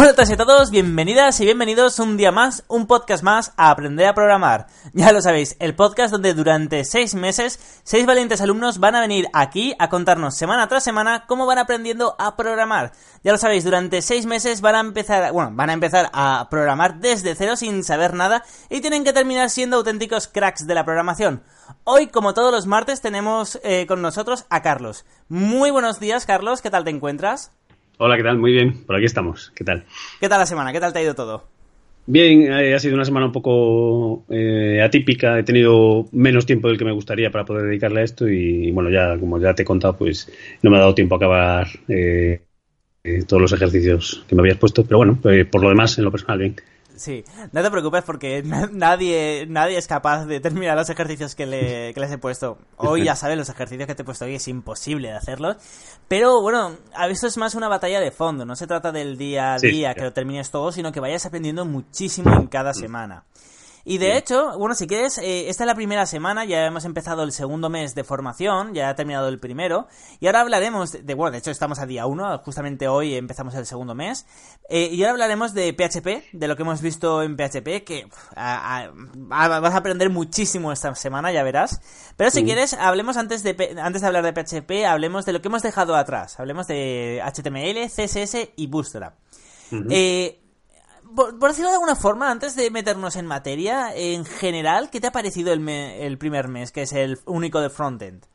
Hola a todos y a todos, bienvenidas y bienvenidos un día más, un podcast más a Aprender a Programar. Ya lo sabéis, el podcast donde durante seis meses, seis valientes alumnos van a venir aquí a contarnos semana tras semana cómo van aprendiendo a programar. Ya lo sabéis, durante seis meses van a empezar, bueno, van a empezar a programar desde cero sin saber nada y tienen que terminar siendo auténticos cracks de la programación. Hoy, como todos los martes, tenemos eh, con nosotros a Carlos. Muy buenos días, Carlos, ¿qué tal te encuentras? Hola, ¿qué tal? Muy bien, por aquí estamos. ¿Qué tal? ¿Qué tal la semana? ¿Qué tal te ha ido todo? Bien, eh, ha sido una semana un poco eh, atípica. He tenido menos tiempo del que me gustaría para poder dedicarle a esto y, bueno, ya como ya te he contado, pues no me ha dado tiempo a acabar eh, todos los ejercicios que me habías puesto. Pero bueno, por lo demás, en lo personal, bien. Sí, no te preocupes porque nadie, nadie es capaz de terminar los ejercicios que, le, les he puesto. Hoy ya sabes, los ejercicios que te he puesto hoy es imposible de hacerlos. Pero bueno, a veces es más una batalla de fondo. No se trata del día a día que lo termines todo, sino que vayas aprendiendo muchísimo en cada semana. Y de hecho, bueno, si quieres, eh, esta es la primera semana, ya hemos empezado el segundo mes de formación, ya ha terminado el primero, y ahora hablaremos de, bueno, de hecho estamos a día uno, justamente hoy empezamos el segundo mes, eh, y ahora hablaremos de PHP, de lo que hemos visto en PHP, que vas a aprender muchísimo esta semana, ya verás. Pero si quieres, hablemos antes de, antes de hablar de PHP, hablemos de lo que hemos dejado atrás, hablemos de HTML, CSS y Bootstrap. eh, por, decirlo de alguna forma, antes de meternos en materia, en general, ¿qué te ha parecido el, el primer mes, que es el único de frontend?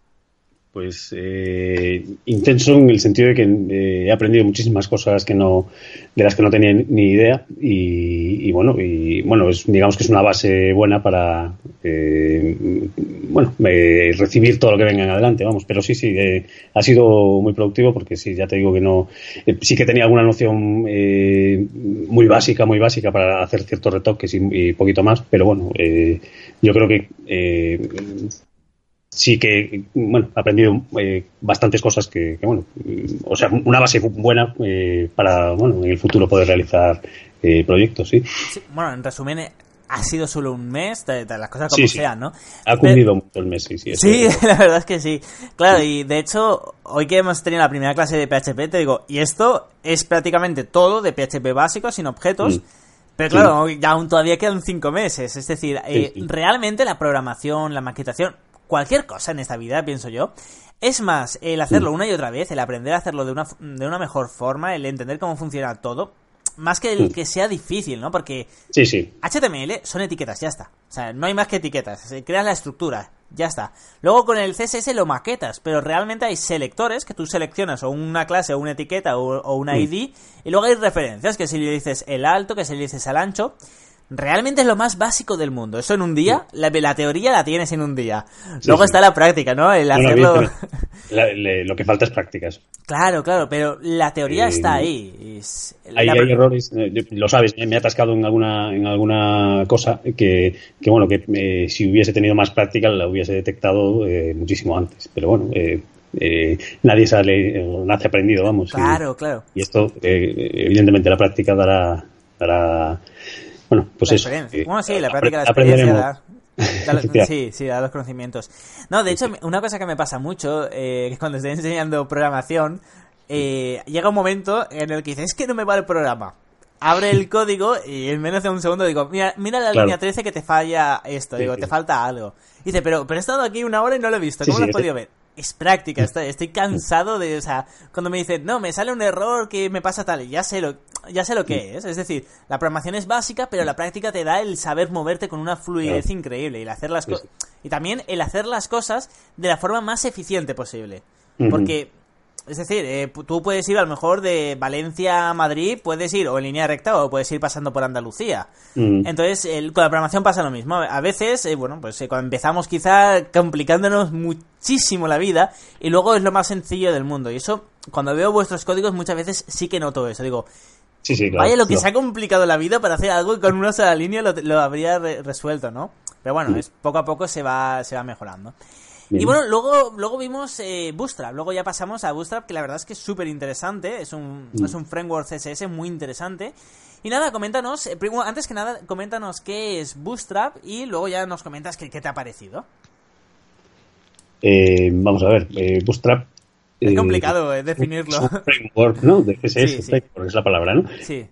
Pues eh, intenso en el sentido de que eh, he aprendido muchísimas cosas que no de las que no tenía ni idea y, bueno y bueno es, digamos que es una base buena para eh, bueno recibir todo lo que venga en adelante vamos. Pero sí sí ha sido muy productivo porque sí ya te digo que no sí que tenía alguna noción muy básica muy básica para hacer ciertos retoques y, y poquito más pero bueno yo creo que sí que, bueno, he aprendido eh, bastantes cosas que, bueno, mm, o sea, una base buena eh, para, bueno, en el futuro poder realizar eh, proyectos, ¿sí? Bueno, en resumen, ha sido solo un mes, de, las cosas como sean, ¿no? Ha cundido mucho el mes, sí, sí. Sí, la verdad es que sí. Claro, y de hecho, hoy que hemos tenido la primera clase de PHP, te digo, y esto es prácticamente todo de PHP básico, sin objetos. Mm. Pero claro, ya aún todavía quedan cinco meses. Es decir, realmente la programación, la maquetación, cualquier cosa en esta vida, pienso yo. Es más, el hacerlo una y otra vez, el aprender a hacerlo de una, de una mejor forma, el entender cómo funciona todo, más que el que sea difícil, ¿no? Porque sí, sí. HTML son etiquetas, ya está. O sea, no hay más que etiquetas. Creas la estructura, ya está. Luego con el CSS lo maquetas, pero realmente hay selectores que tú seleccionas o una clase o una etiqueta o, o una ID y luego hay referencias que si le dices el alto, que si le dices al ancho realmente es lo más básico del mundo. Eso en un día, la, la teoría la tienes en un día. Luego está la práctica, ¿no? El hacerlo... lo que falta es prácticas. Claro, claro, pero la teoría está ahí. hay, errores, eh, lo sabes, me he atascado en alguna, en alguna cosa que, que bueno, que eh, si hubiese tenido más práctica la hubiese detectado eh, muchísimo antes. Pero bueno, nadie sale, nace aprendido, vamos. Claro, claro. Y esto, evidentemente, la práctica dará, dará bueno, pues eso. Eh, bueno, sí, la práctica de la experiencia da, sí, sí, da los conocimientos. No, de hecho, una cosa que me pasa mucho, eh, es cuando estoy enseñando programación, eh, llega un momento en el que dices, es que no me va el programa. Abre el código y en menos de un segundo digo, mira, mira la línea 13 que te falla esto, digo, te falta algo. dice, pero, pero he estado aquí una hora y no lo he visto, ¿cómo lo has podido ver? Es práctica, estoy, estoy, cansado de, o sea, cuando me dicen, no, me sale un error que me pasa tal, ya sé lo, ya sé lo que es, es decir, la programación es básica, pero la práctica te da el saber moverte con una fluidez increíble y el hacer las cosas, y también el hacer las cosas de la forma más eficiente posible, porque es decir, eh, tú puedes ir a lo mejor de Valencia a Madrid, puedes ir o en línea recta o puedes ir pasando por Andalucía. Mm. Entonces, con la programación pasa lo mismo. A veces, eh, bueno, pues eh, cuando empezamos quizá complicándonos muchísimo la vida y luego es lo más sencillo del mundo. Y eso, cuando veo vuestros códigos, muchas veces sí que noto eso. Digo, Sí, sí, claro, Vaya lo que se ha complicado la vida para hacer algo y con una sola línea lo, lo habría re- resuelto, ¿no? Pero bueno, Mm. es, poco a poco se va, se va mejorando. Bien. Y bueno, luego, luego vimos eh, Bootstrap, luego ya pasamos a Bootstrap, que la verdad es que es súper interesante, es un, Mm. es un framework CSS muy interesante. Y nada, coméntanos, eh, primero- antes que nada, coméntanos qué es Bootstrap y luego ya nos comentas qué, qué te ha parecido. Eh, vamos a ver, eh, Bootstrap. Es eh, complicado eh, definirlo. es un framework, ¿no? De CSS, Sí, es la palabra, ¿no? Sí,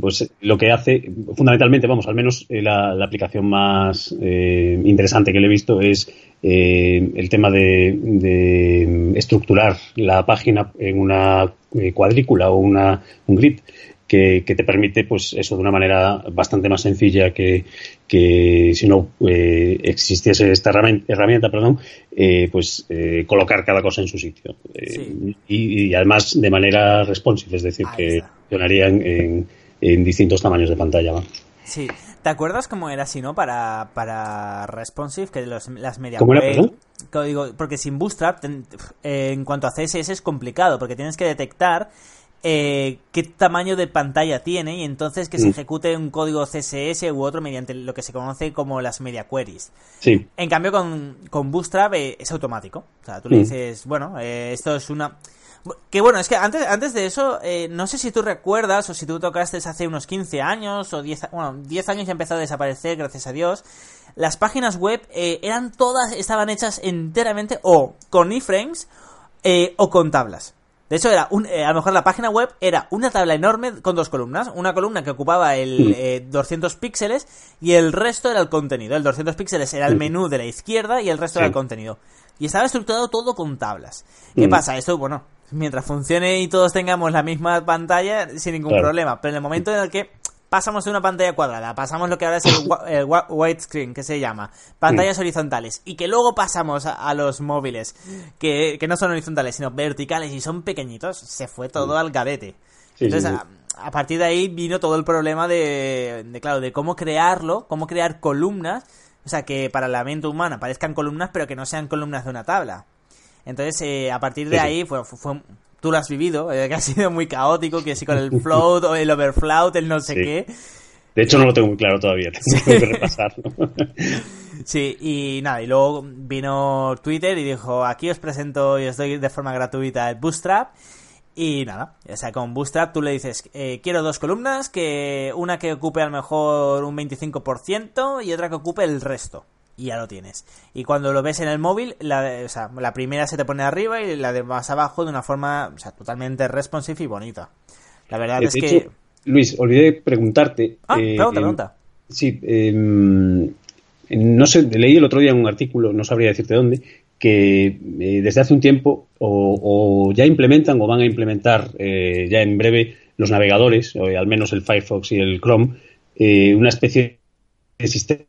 Pues lo que hace, fundamentalmente, vamos, al menos eh, la, la aplicación más eh, interesante que le he visto es eh, el tema de, de estructurar la página en una eh, cuadrícula o una, un grid que, que te permite, pues eso, de una manera bastante más sencilla que, que si no eh, existiese esta herramienta, herramienta perdón, eh, pues eh, colocar cada cosa en su sitio. Eh, Sí. y, y además de manera responsive, es decir, Ahí que está. funcionarían en, en distintos tamaños de pantalla. ¿va? sí. ¿Te acuerdas cómo era así, no? Para, para responsive, que los, las media ¿Cómo era, query- perdón? Código- porque sin Bootstrap, ten- en cuanto a CSS es complicado, porque tienes que detectar eh, qué tamaño de pantalla tiene y entonces que se Mm. ejecute un código CSS u otro mediante lo que se conoce como las media queries. Sí, En cambio, con, con Bootstrap eh, es automático. O sea, tú le Mm. dices, bueno, eh, esto es una... Que bueno, es que antes, antes de eso, eh, no sé si tú recuerdas o si tú tocaste hace unos 15 años o 10, a- bueno, 10 años ya empezó a desaparecer, gracias a Dios. Las páginas web eh, eran todas, estaban hechas enteramente o con iframes eh, o con tablas. De hecho, era un, eh, a lo mejor la página web era una tabla enorme con dos columnas. Una columna que ocupaba el Mm. eh, 200 píxeles y el resto era el contenido. El 200 píxeles era el menú de la izquierda y el resto era el contenido. Y estaba estructurado todo con tablas. ¿Qué Mm. pasa? Esto, bueno, mientras funcione y todos tengamos la misma pantalla, sin ningún Claro. problema. Pero en el momento en el que pasamos de una pantalla cuadrada, pasamos lo que ahora es el, el widescreen, que se llama, pantallas horizontales, y que luego pasamos a, a los móviles, que, que no son horizontales, sino verticales y son pequeñitos, se fue todo al garete. Sí, Entonces, sí, A, a partir de ahí vino todo el problema de, de, claro, de cómo crearlo, cómo crear columnas, o sea, que para la mente humana parezcan columnas, pero que no sean columnas de una tabla. Entonces, eh, a partir de Sí, ahí, fue, fue- tú lo has vivido, eh, que ha sido muy caótico, que sí con el float o el overflow, el no sé Sí. qué. de hecho no lo tengo muy claro todavía, tengo que repasarlo. Sí, y nada, y luego vino Twitter y dijo, aquí os presento y os doy de forma gratuita el Bootstrap. Y nada, o sea, con Bootstrap tú le dices, eh, quiero dos columnas, que una que ocupe a lo mejor un 25% y otra que ocupe el resto. Y ya lo tienes. Y cuando lo ves en el móvil, la, o sea, la primera se te pone arriba y la de más abajo de una forma o sea, totalmente responsive y bonita. La verdad De es que... Luis, olvidé preguntarte. Ah, eh, pregunta, em, pregunta. Sí, em, no sé, leí el otro día en un artículo, no sabría decirte dónde, que eh, desde hace un tiempo o, o ya implementan o van a implementar eh, ya en breve los navegadores, o al menos el Firefox y el Chrome, eh, una especie de sistema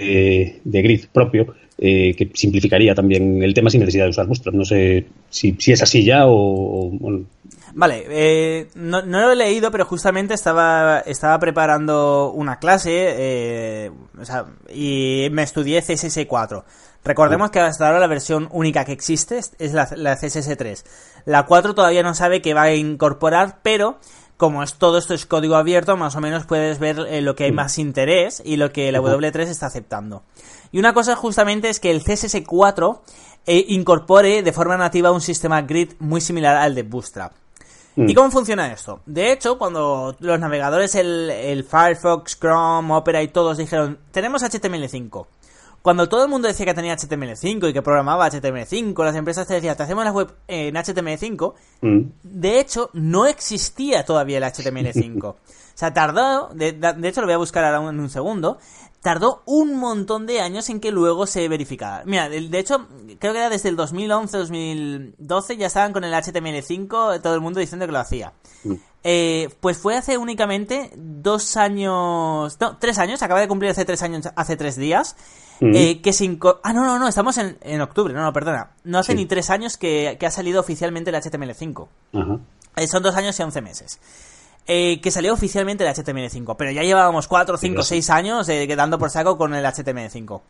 de, de grid propio eh, que simplificaría también el tema sin necesidad de usar Bootstrap. No sé si, si es así ya o, o, bueno, Vale, eh, no, no lo he leído, pero justamente estaba, estaba preparando una clase eh, o sea, y me estudié CSS4. Recordemos que hasta ahora la versión única que existe es la, la CSS3. La 4 todavía no sabe que va a incorporar, pero como es todo esto es código abierto, más o menos puedes ver eh, lo que hay más interés y lo que la W3 está aceptando. Y una cosa justamente es que el CSS4 eh, incorpore de forma nativa un sistema grid muy similar al de Bootstrap. ¿Y cómo funciona esto? De hecho, cuando los navegadores, el, el Firefox, Chrome, Opera y todos dijeron, tenemos HTML5. Cuando todo el mundo decía que tenía HTML5 y que programaba HTML5, las empresas te decían, te hacemos la web en HTML5, mm, de hecho, no existía todavía el HTML5. o sea, tardó, de, de hecho lo voy a buscar ahora en un segundo, tardó un montón de años en que luego se verificara. Mira, de, hecho, creo que era desde el 2011-2012 ya estaban con el HTML5, todo el mundo diciendo que lo hacía. mm. Eh, pues fue hace únicamente dos años, no, tres años, acaba de cumplir hace tres años, hace tres días, Mm. eh, que se inco- Ah, no, no, no, estamos en, en octubre, no, no, perdona. No hace Sí. ni tres años que, que ha salido oficialmente el HTML5. Ajá. Eh, son dos años y once meses. Eh, que salió oficialmente el HTML5, pero ya llevábamos cuatro, cinco, Sí, seis años eh, quedando por saco con el HTML5.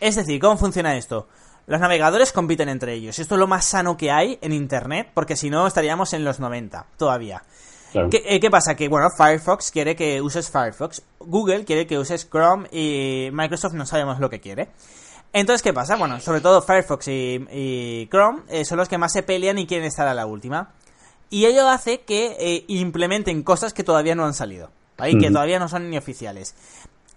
Es decir, ¿cómo funciona esto? Los navegadores compiten entre ellos. Esto es lo más sano que hay en Internet, porque si no estaríamos en los 90 todavía. ¿Qué, ¿Qué, pasa? Que bueno, Firefox quiere que uses Firefox, Google quiere que uses Chrome y Microsoft no sabemos lo que quiere. Entonces, ¿qué pasa? Bueno, sobre todo Firefox y, Chrome eh, son los que más se pelean y quieren estar a la última. Y ello hace que eh, implementen cosas que todavía no han salido, ¿vale? Y que todavía no son ni oficiales.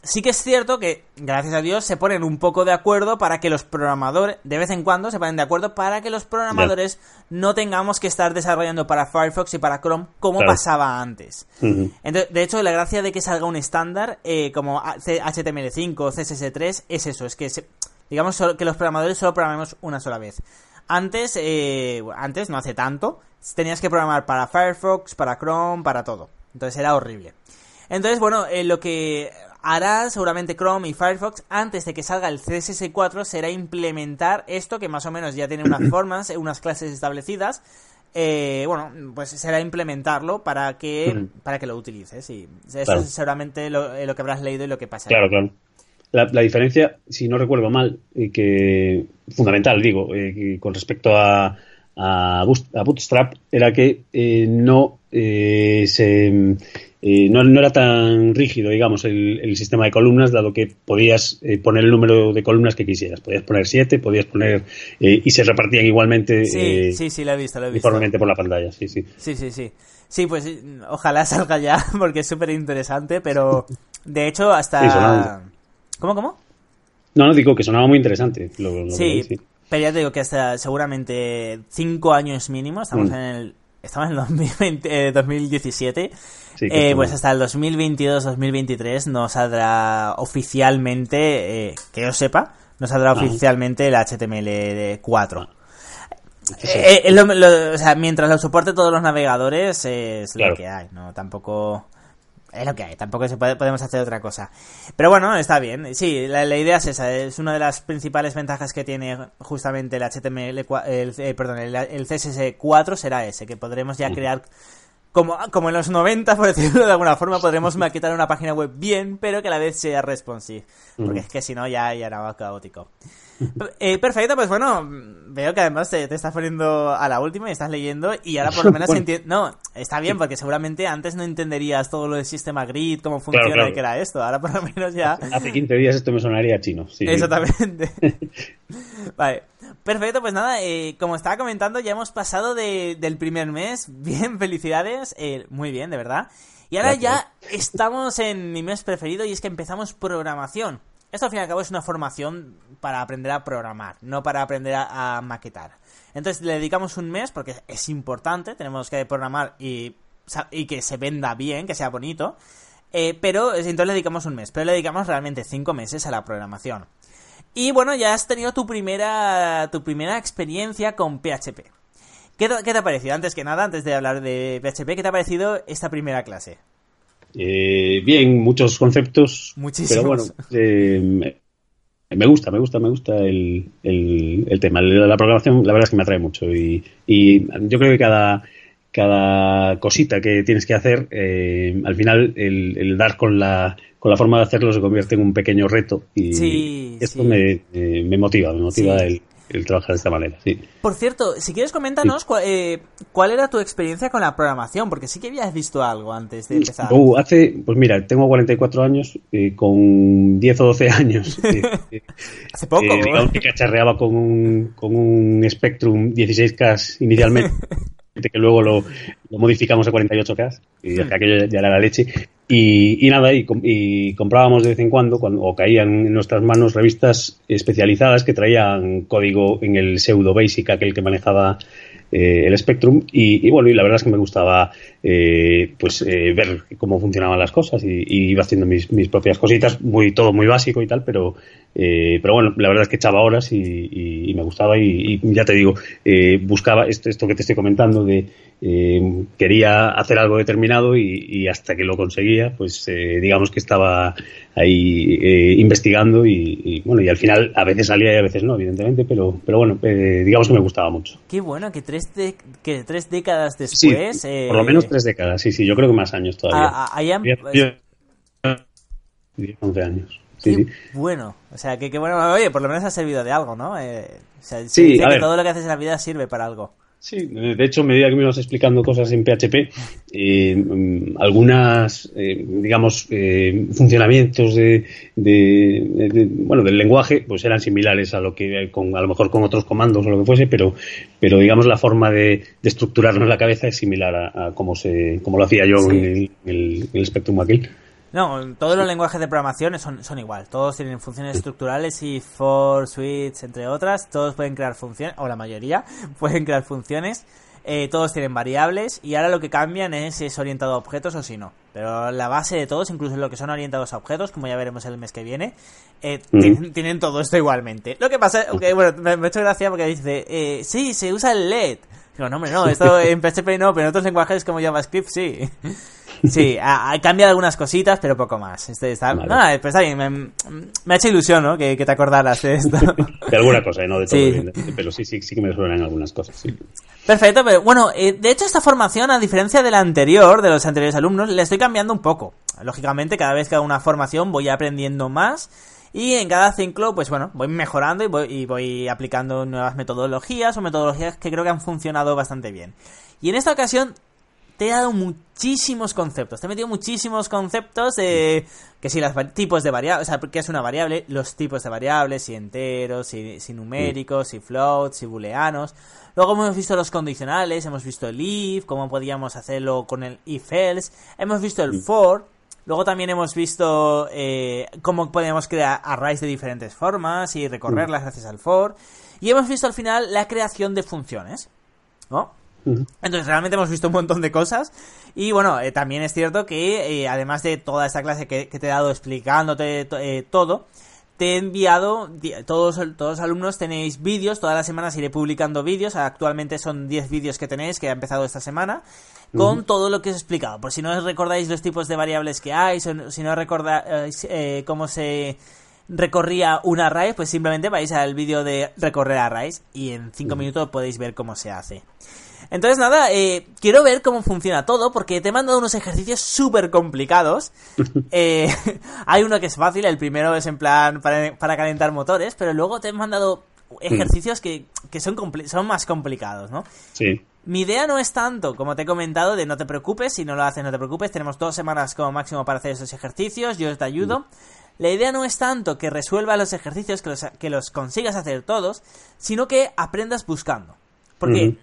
Sí que es cierto que, gracias a Dios, se ponen un poco de acuerdo para que los programadores, de vez en cuando se ponen de acuerdo para que los programadores no tengamos que estar desarrollando para Firefox y para Chrome como pasaba antes. Entonces, de hecho, la gracia de que salga un estándar eh, como HTML5 o CSS3 es eso, es que se, Digamos que los programadores solo programemos una sola vez. Antes, eh, antes, no hace tanto, tenías que programar para Firefox, para Chrome, para todo. Entonces era horrible. Entonces, bueno, eh, lo que hará seguramente Chrome y Firefox antes de que salga el CSS4 será implementar esto que más o menos ya tiene unas formas, unas clases establecidas. Eh, bueno, pues será implementarlo para que, para que lo utilices. Y eso es seguramente lo, lo, que habrás leído y lo que pasa. Claro, claro. La, diferencia, si no recuerdo mal, y que fundamental, digo, eh, con respecto a, a, Bootstrap, era que eh, no eh, se no, no, era tan rígido, digamos, el, sistema de columnas, dado que podías poner el número de columnas que quisieras. Podías poner siete, podías poner. y se repartían igualmente. Sí, sí, sí, lo he visto, lo he visto. Uniformemente por la pantalla, sí, sí. Sí, sí, sí. Sí, pues ojalá salga ya, porque es súper interesante, pero de hecho, hasta. ¿Cómo, cómo? No, no, digo que sonaba muy interesante. sí, pero ya te digo que hasta seguramente cinco años mínimo, estamos mm. en el estamos en el 2017, sí, eh, pues hasta el 2022-2023 no saldrá oficialmente, eh, que yo sepa, no saldrá oficialmente el HTML4. Eh, o sea, mientras lo soporte todos los navegadores es lo que hay, ¿no? Tampoco es lo que hay, tampoco se puede, podemos hacer otra cosa. Pero bueno, está bien. Sí, la, idea es esa, es una de las principales ventajas que tiene justamente el HTML, el, eh, perdón, el, CSS4 será ese, que podremos ya crear como, como en los 90, por decirlo de alguna forma, podremos maquetar una página web bien, pero que a la vez sea responsive. Porque es que si no ya, ya era caótico. Eh, perfecto, pues bueno, veo que además te, estás poniendo a la última y estás leyendo y ahora por lo menos entiendes... No, está bien, porque seguramente antes no entenderías todo lo del sistema grid, cómo funciona y qué era esto. Ahora por lo menos ya... Hace 15 días esto me sonaría chino. Sí, Exactamente. vale. Perfecto, pues nada, eh, como estaba comentando, ya hemos pasado del primer mes. Bien, felicidades. Eh, muy bien, de verdad. Y ahora ya estamos en mi mes preferido y es que empezamos programación. Esto al fin y al cabo es una formación para aprender a programar, no para aprender a, maquetar. Entonces le dedicamos un mes porque es importante, tenemos que programar y, y que se venda bien, que sea bonito. Eh, pero entonces le dedicamos un mes, pero le dedicamos realmente cinco meses a la programación. Y bueno, ya has tenido tu primera, tu primera experiencia con PHP. ¿Qué te, ¿Qué te ha parecido? Antes que nada, antes de hablar de PHP, ¿qué te ha parecido esta primera clase? Eh, bien, muchos conceptos. Pero bueno, eh, me gusta, me gusta, me gusta el, el, tema. La programación, la verdad es que me atrae mucho. Y, y yo creo que cada, cada cosita que tienes que hacer, eh, al final el, dar con la, con la forma de hacerlo se convierte en un pequeño reto. Y esto Me, me, motiva, me motiva el el trabajar de esta manera, sí. Por cierto, si quieres coméntanos eh, cuál, era tu experiencia con la programación, porque sí que habías visto algo antes de empezar. Uh, hace, pues mira, tengo 44 años, eh, con 10 o 12 años. Eh, hace poco. digamos que cacharreaba con un, con un Spectrum 16K inicialmente. que luego lo, modificamos a 48K y hmm. aquello ya era la leche y, nada, y, comprábamos de vez en cuando, cuando, o caían en nuestras manos revistas especializadas que traían código en el pseudo basic, aquel que manejaba eh, el Spectrum y, bueno, y la verdad es que me gustaba eh, pues eh, ver cómo funcionaban las cosas y, iba haciendo mis, mis, propias cositas, muy todo muy básico y tal, pero pero bueno, la verdad es que echaba horas y, me gustaba y, ya te digo, buscaba esto, esto que te estoy comentando de quería hacer algo determinado y, hasta que lo conseguía, pues digamos que estaba ahí investigando y, bueno, y al final a veces salía y a veces no, evidentemente, pero, pero bueno, digamos que me gustaba mucho. Qué bueno que tres, que tres décadas después... Sí, por lo menos tres décadas, sí, sí, yo creo que más años todavía. Ah, ah, años. Sí, bueno, o sea, que, bueno, oye, por lo menos ha servido de algo, ¿no? Eh, sí, que todo lo que haces en la vida sirve para algo. Sí, de hecho, a medida que me ibas explicando cosas en PHP, eh, mm, algunas, eh, digamos, eh, funcionamientos de, bueno, del lenguaje, pues eran similares a lo que, con, a lo mejor con otros comandos o lo que fuese, pero, pero digamos, la forma de, estructurarlo en la cabeza es similar a, a cómo, se, cómo lo hacía yo en, el, en el Spectrum Aquil. No, todos los lenguajes de programación son, son igual. Todos tienen funciones estructurales y for, switch, entre otras. Todos pueden crear funciones, o la mayoría pueden crear funciones. Eh, todos tienen variables y ahora lo que cambian es si es orientado a objetos o si no. Pero la base de todos, incluso lo que son orientados a objetos, como ya veremos el mes que viene, eh, tienen, todo esto igualmente. Lo que pasa, que bueno, me, me, ha hecho gracia porque dice, eh, sí, se usa el LED. Digo, no, hombre, no, esto en PHP no, pero en otros lenguajes como JavaScript sí. Sí, ha, cambiado algunas cositas, pero poco más. Este, está, no, pues me, ha hecho ilusión, ¿no? Que, te acordaras de esto. de alguna cosa, ¿eh? no de todo, sí. pero sí, sí, sí que me suenan algunas cosas, sí. Perfecto, pero bueno, eh, de hecho esta formación, a diferencia de la anterior, de los anteriores alumnos, le estoy cambiando un poco. Lógicamente, cada vez que hago una formación voy aprendiendo más y en cada ciclo, pues bueno, voy mejorando y voy, y voy aplicando nuevas metodologías o metodologías que creo que han funcionado bastante bien. Y en esta ocasión te he dado muchísimos conceptos. Te he metido muchísimos conceptos de que si los tipos de variables, o sea, que es una variable, los tipos de variables, si enteros, si, numéricos, si floats, si booleanos. Luego hemos visto los condicionales, hemos visto el if, cómo podíamos hacerlo con el if else, hemos visto el for, luego también hemos visto eh, cómo podíamos crear arrays de diferentes formas y recorrerlas gracias al for, y hemos visto al final la creación de funciones, ¿no? Entonces realmente hemos visto un montón de cosas. Y bueno, eh, también es cierto que eh, además de toda esta clase que, te he dado explicándote eh, todo, te he enviado, todos, todos los alumnos tenéis vídeos, todas las semanas iré publicando vídeos, actualmente son 10 vídeos que tenéis, que ha empezado esta semana, con todo lo que os he explicado. Por si no recordáis los tipos de variables que hay, si no recordáis cómo se recorría un array, pues simplemente vais al vídeo de recorrer arrays y en 5 minutos podéis ver cómo se hace. Entonces, nada, eh, quiero ver cómo funciona todo, porque te he mandado unos ejercicios súper complicados. Eh, hay uno que es fácil, el primero es en plan para, calentar motores, pero luego te he mandado ejercicios que, son, son más complicados, ¿no? Sí. Mi idea no es tanto, como te he comentado, de no te preocupes, si no lo haces no te preocupes, tenemos dos semanas como máximo para hacer esos ejercicios, yo te ayudo. La idea no es tanto que resuelvas los ejercicios, que los, que los consigas hacer todos, sino que aprendas buscando. Porque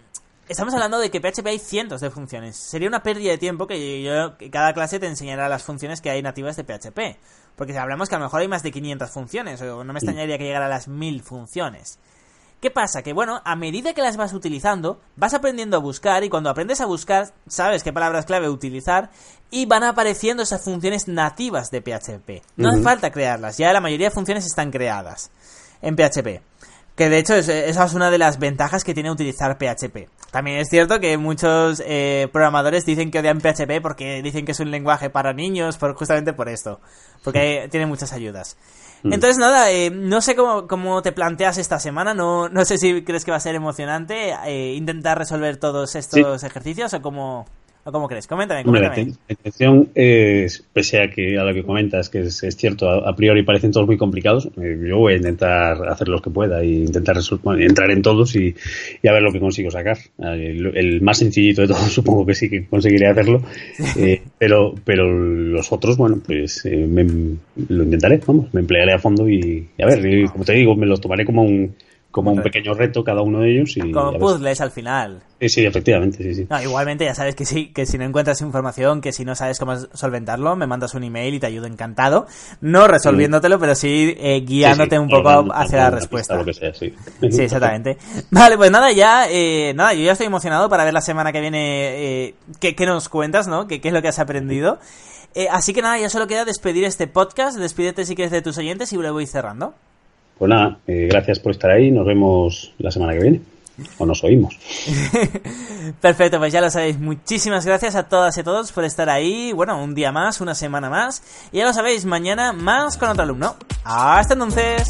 Estamos hablando de que PHP hay cientos de funciones. Sería una pérdida de tiempo que, yo, cada clase te enseñara las funciones que hay nativas de PHP. Porque si hablamos que a lo mejor hay más de 500 funciones, o no me extrañaría que llegara a las 1000 funciones. ¿Qué pasa? Que bueno, a medida que las vas utilizando, vas aprendiendo a buscar y cuando aprendes a buscar, sabes qué palabras clave utilizar y van apareciendo esas funciones nativas de PHP. No hace falta crearlas, ya la mayoría de funciones están creadas en PHP. Que de hecho esa es una de las ventajas que tiene utilizar PHP. También es cierto que muchos eh, programadores dicen que odian PHP porque dicen que es un lenguaje para niños, por, justamente por esto. Porque tiene muchas ayudas. Mm. Entonces, nada, eh, no sé cómo, cómo, te planteas esta semana, no, no sé si crees que va a ser emocionante eh, intentar resolver todos estos ejercicios o cómo... ¿O cómo crees? Coméntame, coméntame. la, intención es, pese a que a lo que comentas, que es, cierto, a, priori parecen todos muy complicados, eh, yo voy a intentar hacer los que pueda e intentar entrar en todos y, a ver lo que consigo sacar. El, más sencillito de todos supongo que sí que conseguiré hacerlo, eh, pero, pero los otros, bueno, pues eh, lo intentaré, vamos, me emplearé a fondo y, y a ver, como te digo, me los tomaré como un como un pequeño reto cada uno de ellos. Y como puzzles al final. Sí, sí, efectivamente, sí, sí. igualmente ya sabes que sí, que si no encuentras información, que si no sabes cómo solventarlo, me mandas un email y te ayudo encantado. No resolviéndotelo, pero sí eh, guiándote un poco hacia la respuesta. Lo que sea, sí. sí, exactamente. Vale, pues nada, ya, eh, nada, yo ya estoy emocionado para ver la semana que viene eh, qué, nos cuentas, ¿no? ¿Qué, qué es lo que has aprendido? Eh, así que nada, ya solo queda despedir este podcast. Despídete si quieres de tus oyentes y lo voy cerrando. Pues nada, eh, gracias por estar ahí. Nos vemos la semana que viene. O nos oímos. Perfecto, pues ya lo sabéis. Muchísimas gracias a todas y a todos por estar ahí. Bueno, un día más, una semana más. Y ya lo sabéis, mañana más con otro alumno. Hasta entonces.